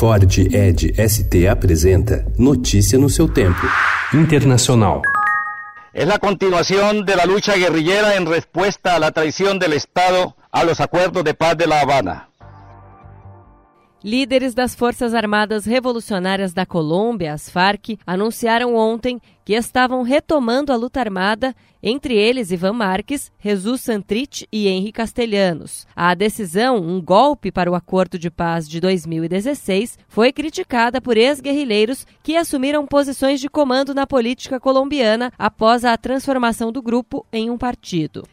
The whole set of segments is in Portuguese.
Ford Ed ST apresenta Notícia no seu tempo. Internacional. Es la continuación de la lucha guerrillera en respuesta a la traición del Estado a los acuerdos de paz de La Habana. Líderes das Forças Armadas Revolucionárias da Colômbia, as FARC, anunciaram ontem que estavam retomando a luta armada, entre eles Ivan Marques, Jesus Santrich e Henri Castelhanos. A decisão, um golpe para o acordo de paz de 2016, foi criticada por ex-guerrilheiros que assumiram posições de comando na política colombiana após a transformação do grupo em um partido.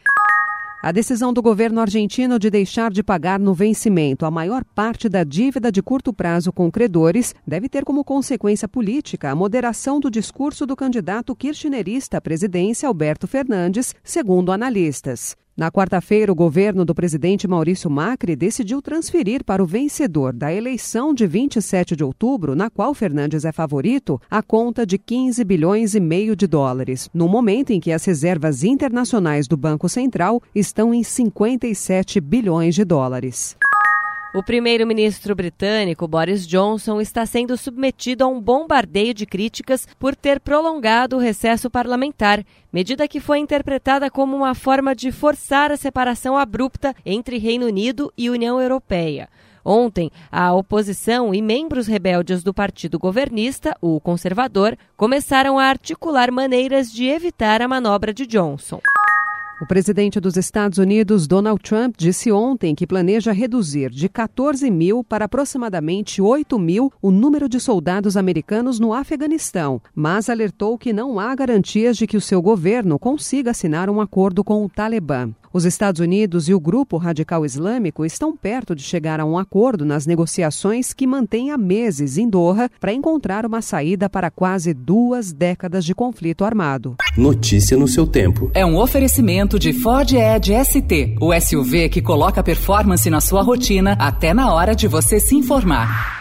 A decisão do governo argentino de deixar de pagar no vencimento a maior parte da dívida de curto prazo com credores deve ter como consequência política a moderação do discurso do candidato kirchnerista à presidência Alberto Fernandes, segundo analistas. Na quarta-feira, o governo do presidente Maurício Macri decidiu transferir para o vencedor da eleição de 27 de outubro, na qual Fernandes é favorito, a conta de 15 bilhões e meio de dólares, no momento em que as reservas internacionais do Banco Central estão em 57 bilhões de dólares. O primeiro-ministro britânico Boris Johnson está sendo submetido a um bombardeio de críticas por ter prolongado o recesso parlamentar, medida que foi interpretada como uma forma de forçar a separação abrupta entre Reino Unido e União Europeia. Ontem, a oposição e membros rebeldes do partido governista, o conservador, começaram a articular maneiras de evitar a manobra de Johnson. O presidente dos Estados Unidos, Donald Trump, disse ontem que planeja reduzir de 14 mil para aproximadamente 8 mil o número de soldados americanos no Afeganistão, mas alertou que não há garantias de que o seu governo consiga assinar um acordo com o Talibã. Os Estados Unidos e o grupo radical islâmico estão perto de chegar a um acordo nas negociações que mantém há meses em Doha para encontrar uma saída para quase duas décadas de conflito armado. Notícia no seu tempo. É um oferecimento de Ford Edge ST, o SUV que coloca performance na sua rotina até na hora de você se informar.